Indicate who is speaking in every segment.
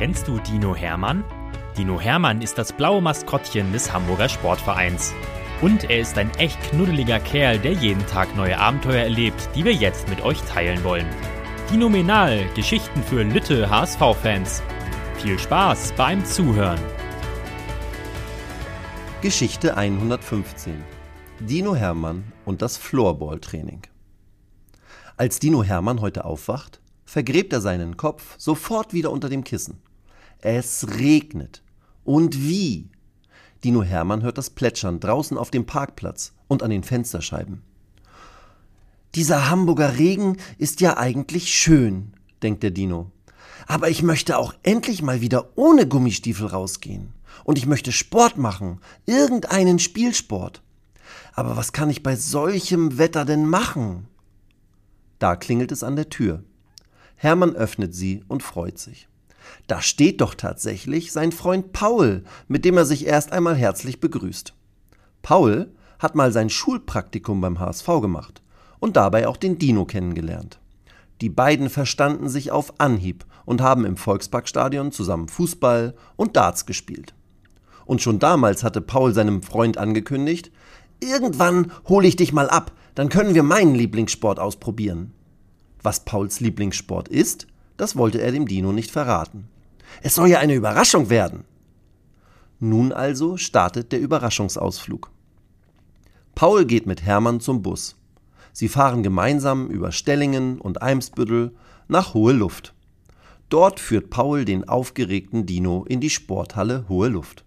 Speaker 1: Kennst du Dino Hermann? Dino Hermann ist das blaue Maskottchen des Hamburger Sportvereins. Und er ist ein echt knuddeliger Kerl, der jeden Tag neue Abenteuer erlebt, die wir jetzt mit euch teilen wollen. Dinominal, Geschichten für Lütte HSV-Fans. Viel Spaß beim Zuhören.
Speaker 2: Geschichte 115. Dino Hermann und das Floorball-Training. Als Dino Hermann heute aufwacht, vergräbt er seinen Kopf sofort wieder unter dem Kissen. Es regnet. Und wie? Dino Hermann hört das Plätschern draußen auf dem Parkplatz und an den Fensterscheiben. Dieser Hamburger Regen ist ja eigentlich schön, denkt der Dino. Aber ich möchte auch endlich mal wieder ohne Gummistiefel rausgehen. Und ich möchte Sport machen, irgendeinen Spielsport. Aber was kann ich bei solchem Wetter denn machen? Da klingelt es an der Tür. Hermann öffnet sie und freut sich. Da steht doch tatsächlich sein Freund Paul, mit dem er sich erst einmal herzlich begrüßt. Paul hat mal sein Schulpraktikum beim HSV gemacht und dabei auch den Dino kennengelernt. Die beiden verstanden sich auf Anhieb und haben im Volksparkstadion zusammen Fußball und Darts gespielt. Und schon damals hatte Paul seinem Freund angekündigt, irgendwann hole ich dich mal ab, dann können wir meinen Lieblingssport ausprobieren. Was Pauls Lieblingssport ist, das wollte er dem Dino nicht verraten. Es soll ja eine Überraschung werden. Nun also startet der Überraschungsausflug. Paul geht mit Hermann zum Bus. Sie fahren gemeinsam über Stellingen und Eimsbüttel nach Hohe Luft. Dort führt Paul den aufgeregten Dino in die Sporthalle Hohe Luft.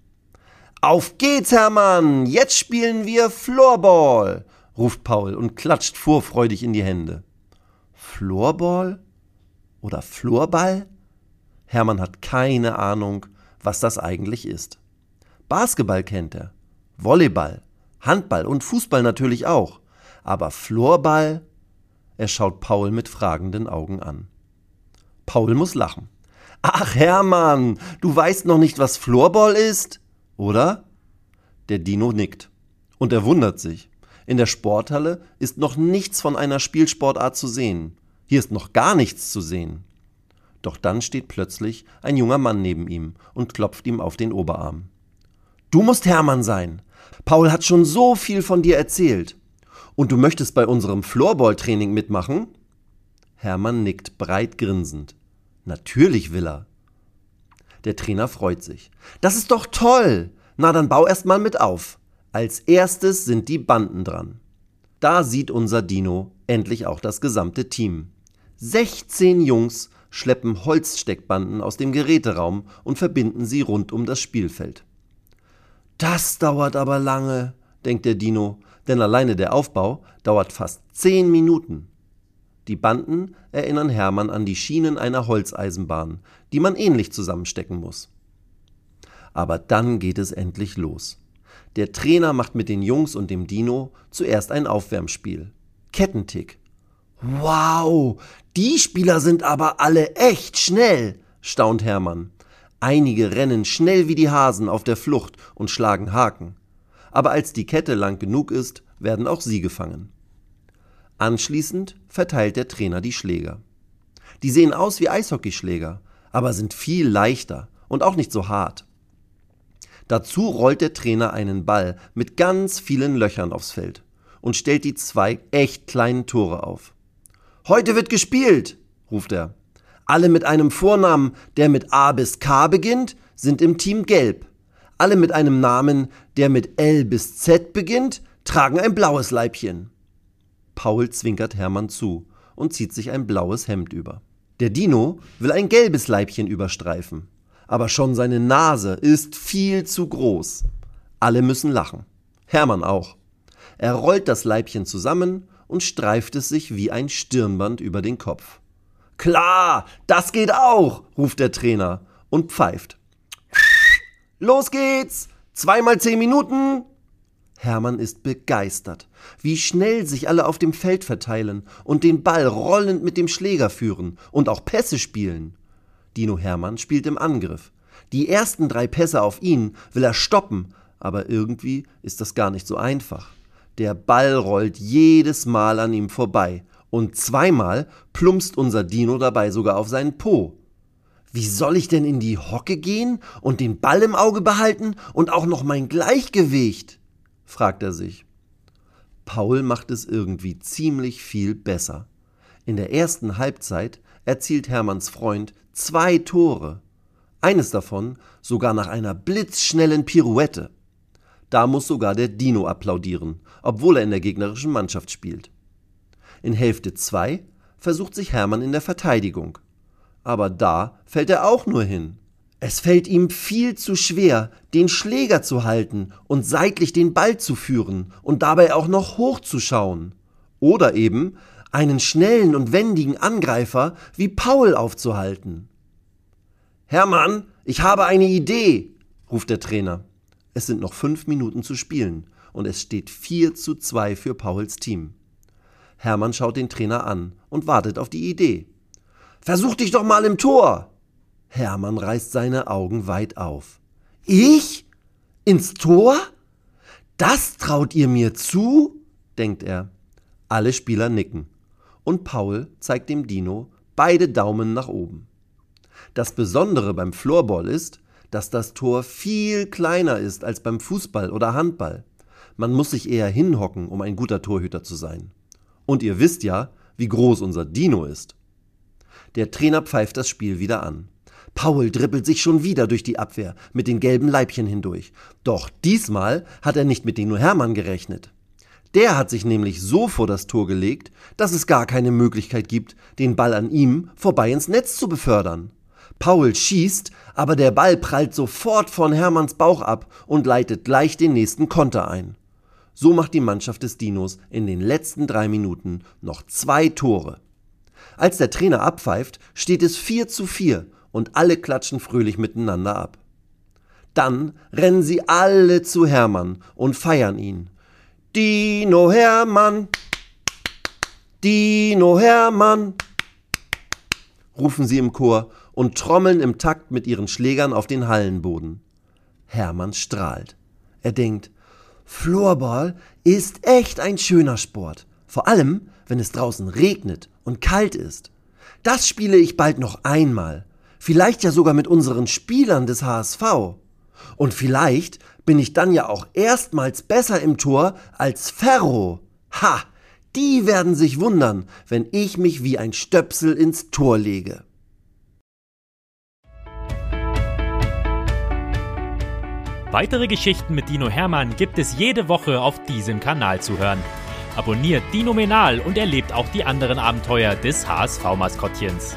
Speaker 2: Auf geht's, Hermann! Jetzt spielen wir Floorball! ruft Paul und klatscht vorfreudig in die Hände. Floorball oder Floorball? Hermann hat keine Ahnung, was das eigentlich ist. Basketball kennt er, Volleyball, Handball und Fußball natürlich auch. Aber Floorball? Er schaut Paul mit fragenden Augen an. Paul muss lachen. Ach Hermann, du weißt noch nicht, was Floorball ist? Oder? Der Dino nickt. Und er wundert sich. In der Sporthalle ist noch nichts von einer Spielsportart zu sehen. Hier ist noch gar nichts zu sehen. Doch dann steht plötzlich ein junger Mann neben ihm und klopft ihm auf den Oberarm. Du musst Hermann sein. Paul hat schon so viel von dir erzählt. Und du möchtest bei unserem Floorball-Training mitmachen? Hermann nickt breit grinsend. Natürlich will er. Der Trainer freut sich. Das ist doch toll. Na, dann bau erst mal mit auf. Als erstes sind die Banden dran. Da sieht unser Dino endlich auch das gesamte Team. 16 Jungs schleppen Holzsteckbanden aus dem Geräteraum und verbinden sie rund um das Spielfeld. Das dauert aber lange, denkt der Dino, denn alleine der Aufbau dauert fast 10 Minuten. Die Banden erinnern Hermann an die Schienen einer Holzeisenbahn, die man ähnlich zusammenstecken muss. Aber dann geht es endlich los. Der Trainer macht mit den Jungs und dem Dino zuerst ein Aufwärmspiel. Kettentick. Wow, die Spieler sind aber alle echt schnell, staunt Hermann. Einige rennen schnell wie die Hasen auf der Flucht und schlagen Haken. Aber als die Kette lang genug ist, werden auch sie gefangen. Anschließend verteilt der Trainer die Schläger. Die sehen aus wie Eishockeyschläger, aber sind viel leichter und auch nicht so hart. Dazu rollt der Trainer einen Ball mit ganz vielen Löchern aufs Feld und stellt die zwei echt kleinen Tore auf. Heute wird gespielt, ruft er. Alle mit einem Vornamen, der mit A bis K beginnt, sind im Team gelb. Alle mit einem Namen, der mit L bis Z beginnt, tragen ein blaues Leibchen. Paul zwinkert Hermann zu und zieht sich ein blaues Hemd über. Der Dino will ein gelbes Leibchen überstreifen aber schon seine Nase ist viel zu groß. Alle müssen lachen. Hermann auch. Er rollt das Leibchen zusammen und streift es sich wie ein Stirnband über den Kopf. Klar, das geht auch, ruft der Trainer und pfeift. Los geht's! Zweimal zehn Minuten! Hermann ist begeistert, wie schnell sich alle auf dem Feld verteilen und den Ball rollend mit dem Schläger führen und auch Pässe spielen. Dino Hermann spielt im Angriff. Die ersten drei Pässe auf ihn will er stoppen, aber irgendwie ist das gar nicht so einfach. Der Ball rollt jedes Mal an ihm vorbei und zweimal plumpst unser Dino dabei sogar auf seinen Po. Wie soll ich denn in die Hocke gehen und den Ball im Auge behalten und auch noch mein Gleichgewicht? fragt er sich. Paul macht es irgendwie ziemlich viel besser. In der ersten Halbzeit erzielt Hermanns Freund zwei Tore. Eines davon sogar nach einer blitzschnellen Pirouette. Da muss sogar der Dino applaudieren, obwohl er in der gegnerischen Mannschaft spielt. In Hälfte 2 versucht sich Hermann in der Verteidigung. Aber da fällt er auch nur hin. Es fällt ihm viel zu schwer, den Schläger zu halten und seitlich den Ball zu führen und dabei auch noch hochzuschauen. Oder eben einen schnellen und wendigen Angreifer wie Paul aufzuhalten. Hermann, ich habe eine Idee, ruft der Trainer. Es sind noch fünf Minuten zu spielen und es steht 4 zu 2 für Pauls Team. Hermann schaut den Trainer an und wartet auf die Idee. Versuch dich doch mal im Tor! Hermann reißt seine Augen weit auf. Ich? Ins Tor? Das traut ihr mir zu? denkt er. Alle Spieler nicken. Und Paul zeigt dem Dino beide Daumen nach oben. Das Besondere beim Floorball ist, dass das Tor viel kleiner ist als beim Fußball oder Handball. Man muss sich eher hinhocken, um ein guter Torhüter zu sein. Und ihr wisst ja, wie groß unser Dino ist. Der Trainer pfeift das Spiel wieder an. Paul dribbelt sich schon wieder durch die Abwehr mit den gelben Leibchen hindurch. Doch diesmal hat er nicht mit Dino Hermann gerechnet. Der hat sich nämlich so vor das Tor gelegt, dass es gar keine Möglichkeit gibt, den Ball an ihm vorbei ins Netz zu befördern. Paul schießt, aber der Ball prallt sofort von Hermanns Bauch ab und leitet gleich den nächsten Konter ein. So macht die Mannschaft des Dinos in den letzten drei Minuten noch zwei Tore. Als der Trainer abpfeift, steht es 4 zu 4 und alle klatschen fröhlich miteinander ab. Dann rennen sie alle zu Hermann und feiern ihn. Dino Hermann, Dino Hermann, rufen sie im Chor und trommeln im Takt mit ihren Schlägern auf den Hallenboden. Hermann strahlt. Er denkt, Floorball ist echt ein schöner Sport, vor allem wenn es draußen regnet und kalt ist. Das spiele ich bald noch einmal, Vielleicht ja sogar mit unseren Spielern des HSV. Und vielleicht bin ich dann ja auch erstmals besser im Tor als Ferro. Ha! Die werden sich wundern, wenn ich mich wie ein Stöpsel ins Tor lege.
Speaker 1: Weitere Geschichten mit Dino Hermann gibt es jede Woche auf diesem Kanal zu hören. Abonniert Dino Menal und erlebt auch die anderen Abenteuer des HSV-Maskottchens.